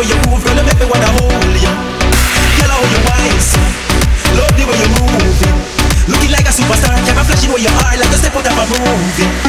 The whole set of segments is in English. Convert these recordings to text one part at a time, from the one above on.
way you move, you make me wanna hold you. Girl, how you wine, so love the way you move. Looking like a superstar, camera flashing where you are, like a step out of a movie.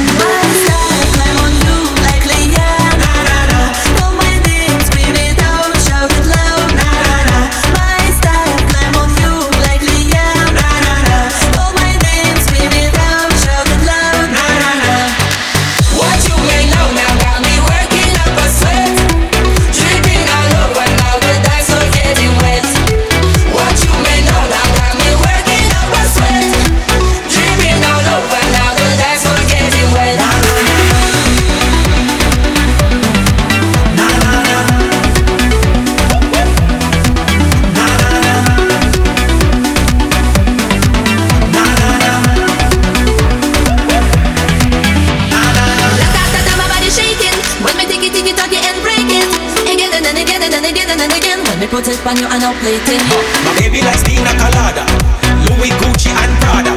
And again and again. When me put it on you and play it. My baby likes Dina Colada, Louis Gucci and Prada.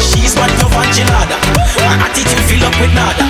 She's one love and gelada. My attitude fill up with nada.